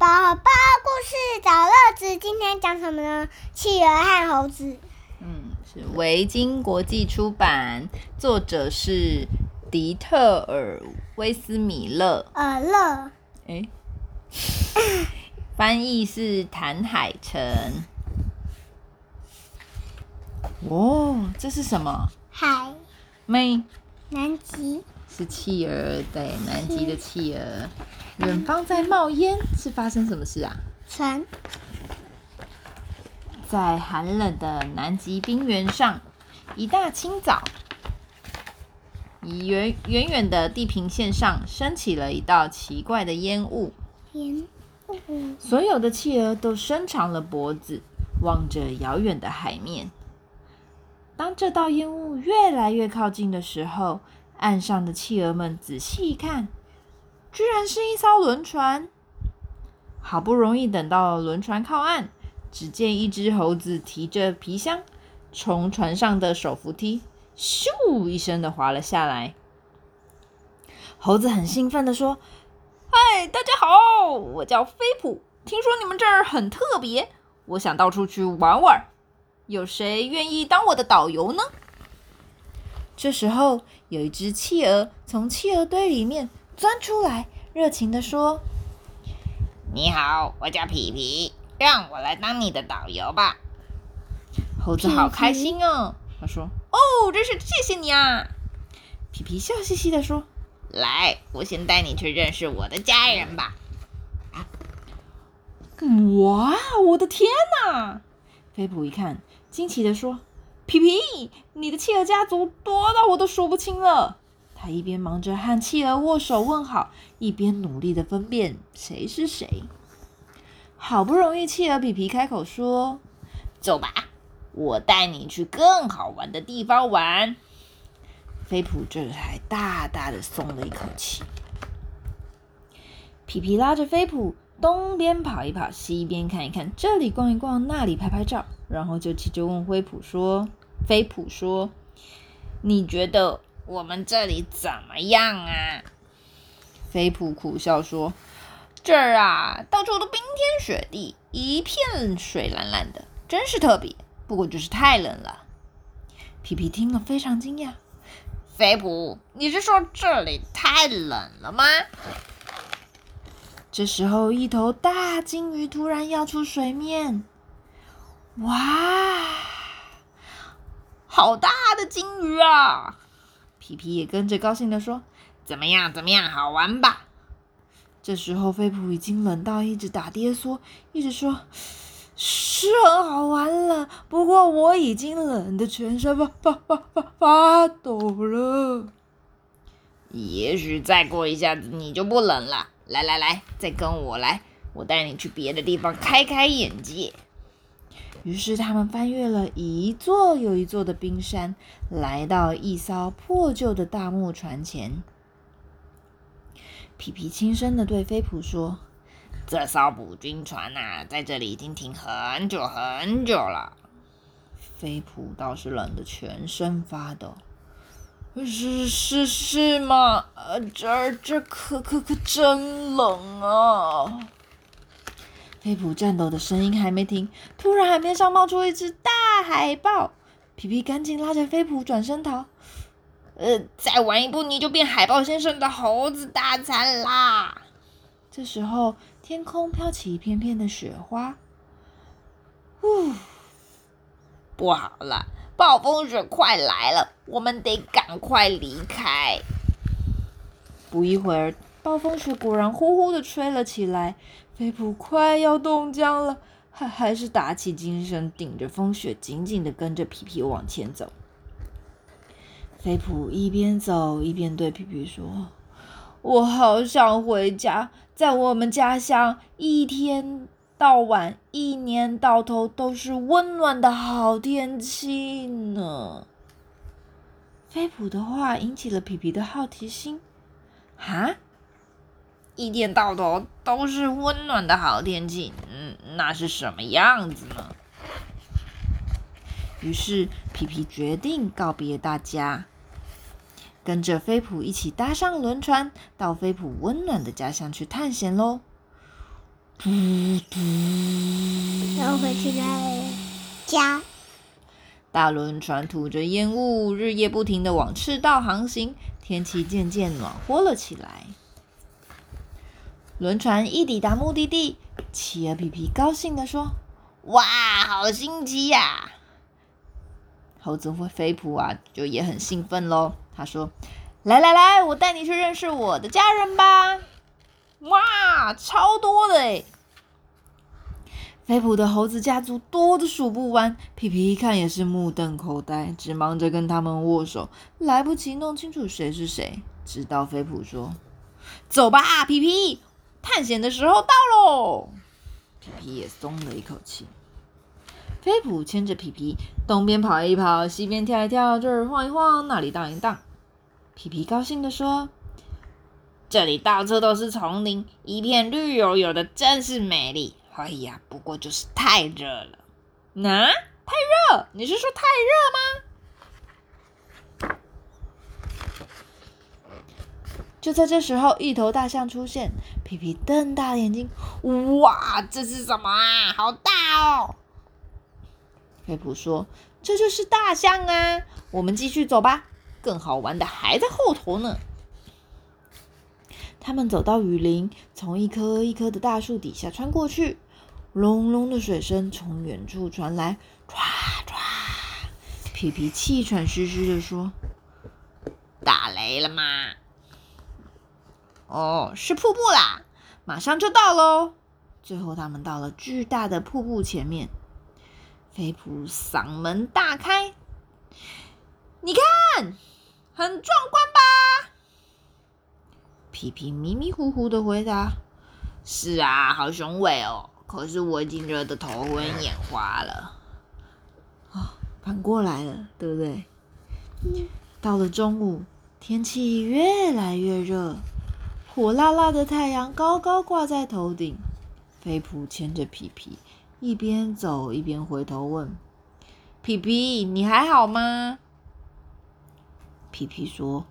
宝宝故事找乐子，今天讲什么呢？企鹅和猴子。嗯，是维京国际出版，作者是迪特尔·威斯米勒。呃，勒。哎，翻译是谭海成。哦，这是什么？海。妹。南极。是企鹅，对，南极的企鹅。远方在冒烟，是发生什么事啊？船。在寒冷的南极冰原上，一大清早，远远远的地平线上升起了一道奇怪的烟雾。烟雾。所有的企鹅都伸长了脖子，望着遥远的海面。当这道烟雾越来越靠近的时候，岸上的企鹅们仔细一看，居然是一艘轮船。好不容易等到轮船靠岸，只见一只猴子提着皮箱，从船上的手扶梯咻一声的滑了下来。猴子很兴奋的说：“嗨，大家好，我叫飞普，听说你们这儿很特别，我想到处去玩玩，有谁愿意当我的导游呢？”这时候，有一只企鹅从企鹅堆里面钻出来，热情的说：“你好，我叫皮皮，让我来当你的导游吧。”猴子好开心哦，他说：“哦，真是谢谢你啊！”皮皮笑嘻嘻的说：“来，我先带你去认识我的家人吧。”哇，我的天哪！菲普一看，惊奇的说。皮皮，你的企鹅家族多到我都数不清了。他一边忙着和企鹅握手问好，一边努力的分辨谁是谁。好不容易，企鹅皮皮开口说：“走吧，我带你去更好玩的地方玩。”菲普这才大大的松了一口气。皮皮拉着菲普东边跑一跑，西边看一看，这里逛一逛，那里拍拍照，然后就急着问菲普说。菲普说：“你觉得我们这里怎么样啊？”菲普苦笑说：“这儿啊，到处都冰天雪地，一片水蓝蓝的，真是特别。不过就是太冷了。”皮皮听了非常惊讶：“菲普，你是说这里太冷了吗？”这时候，一头大金鱼突然跃出水面，哇！好大的金鱼啊！皮皮也跟着高兴的说：“怎么样？怎么样？好玩吧？”这时候，菲普已经冷到一直打跌缩，一直说：“是很好玩了，不过我已经冷的全身发发发发发抖了。”也许再过一下子你就不冷了。来来来，再跟我来，我带你去别的地方开开眼界。于是他们翻越了一座又一座的冰山，来到一艘破旧的大木船前。皮皮轻声的对飞普说：“这艘捕鲸船呐，在这里已经停很久很久了。”飞普倒是冷得全身发抖。“是是是吗？呃，这儿这可可可真冷啊！”飞普颤抖的声音还没停，突然海面上冒出一只大海豹。皮皮赶紧拉着飞普转身逃。呃，再晚一步你就变海豹先生的猴子大餐啦！这时候，天空飘起一片片的雪花。呜，不好了，暴风雪快来了，我们得赶快离开。不一会儿，暴风雪果然呼呼的吹了起来。菲普快要冻僵了，还还是打起精神，顶着风雪，紧紧的跟着皮皮往前走。菲普一边走一边对皮皮说：“我好想回家，在我们家乡，一天到晚，一年到头都是温暖的好天气呢。”菲普的话引起了皮皮的好奇心，哈？一天到头都是温暖的好天气，嗯，那是什么样子呢？于是皮皮决定告别大家，跟着菲普一起搭上轮船，到菲普温暖的家乡去探险喽。然后回去家。大轮船吐着烟雾，日夜不停的往赤道航行。天气渐渐暖和了起来。轮船一抵达目的地，企鹅皮皮高兴的说：“哇，好新奇呀！”猴子会飞扑啊，就也很兴奋喽。他说：“来来来，我带你去认识我的家人吧！”哇，超多的诶飞扑的猴子家族多的数不完，皮皮一看也是目瞪口呆，只忙着跟他们握手，来不及弄清楚谁是谁。直到飞扑说：“走吧，皮皮，探险的时候到喽！”皮皮也松了一口气。飞普牵着皮皮，东边跑一跑，西边跳一跳，这儿晃一晃，那里荡一荡。皮皮高兴地说：“这里到处都是丛林，一片绿油油的，真是美丽。”哎呀，不过就是太热了。那太热？你是说太热吗就在这时候，一头大象出现。皮皮瞪大眼睛，哇，这是什么啊？好大哦！佩普说：“这就是大象啊！我们继续走吧，更好玩的还在后头呢。”他们走到雨林，从一棵一棵的大树底下穿过去。隆隆的水声从远处传来，唰唰。皮皮气喘吁吁的说：“打雷了吗？”“哦，是瀑布啦，马上就到喽。”最后，他们到了巨大的瀑布前面。飞普嗓门大开：“你看，很壮观吧？”皮皮迷迷糊糊的回答：“是啊，好雄伟哦。”可是我已经热得头昏眼花了，啊，反过来了，对不对？到了中午，天气越来越热，火辣辣的太阳高高挂在头顶。飞普牵着皮皮，一边走一边回头问：“皮皮，你还好吗？”皮皮说：“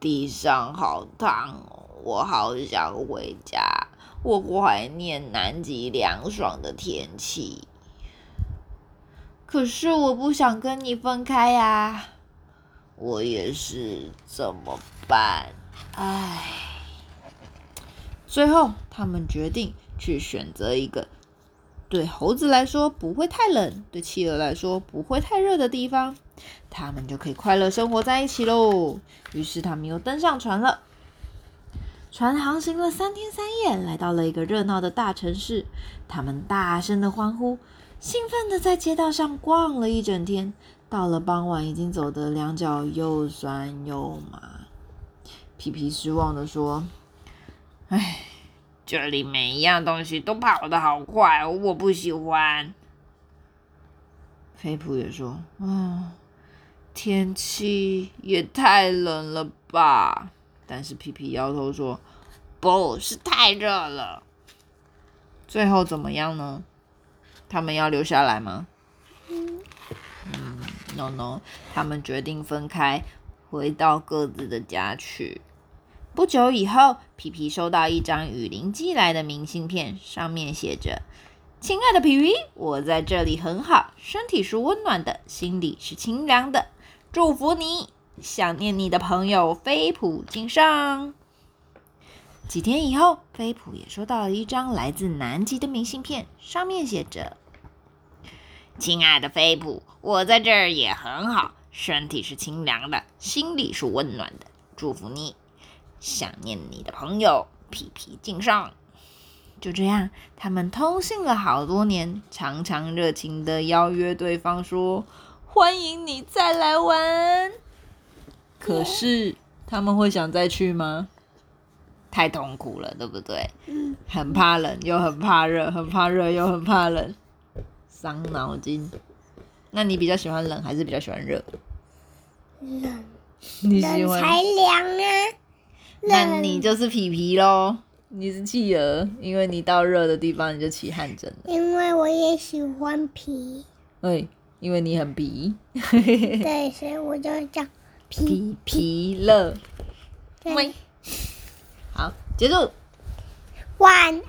地上好烫，我好想回家。”我怀念南极凉爽的天气，可是我不想跟你分开呀。我也是，怎么办？唉。最后，他们决定去选择一个对猴子来说不会太冷，对企鹅来说不会太热的地方，他们就可以快乐生活在一起喽。于是，他们又登上船了。船航行了三天三夜，来到了一个热闹的大城市。他们大声的欢呼，兴奋的在街道上逛了一整天。到了傍晚，已经走得两脚又酸又麻。皮皮失望的说：“唉，这里每一样东西都跑得好快，我不喜欢。”飞普也说：“啊，天气也太冷了吧。”但是皮皮摇头说：“不是太热了。”最后怎么样呢？他们要留下来吗？嗯，no no，他们决定分开，回到各自的家去。不久以后，皮皮收到一张雨林寄来的明信片，上面写着：“亲爱的皮皮，我在这里很好，身体是温暖的，心里是清凉的，祝福你。”想念你的朋友飞普敬上。几天以后，飞普也收到了一张来自南极的明信片，上面写着：“亲爱的飞普，我在这儿也很好，身体是清凉的，心里是温暖的，祝福你。想念你的朋友皮皮敬上。”就这样，他们通信了好多年，常常热情的邀约对方说：“欢迎你再来玩。”可是他们会想再去吗？太痛苦了，对不对？嗯。很怕冷，又很怕热，很怕热又很怕冷，伤脑筋。那你比较喜欢冷还是比较喜欢热？冷。你喜欢？才凉啊！那你就是皮皮喽。你是企鹅，因为你到热的地方你就起汗疹了。因为我也喜欢皮。对，因为你很皮。对，所以我就叫。皮皮乐，对，好，结束，晚安。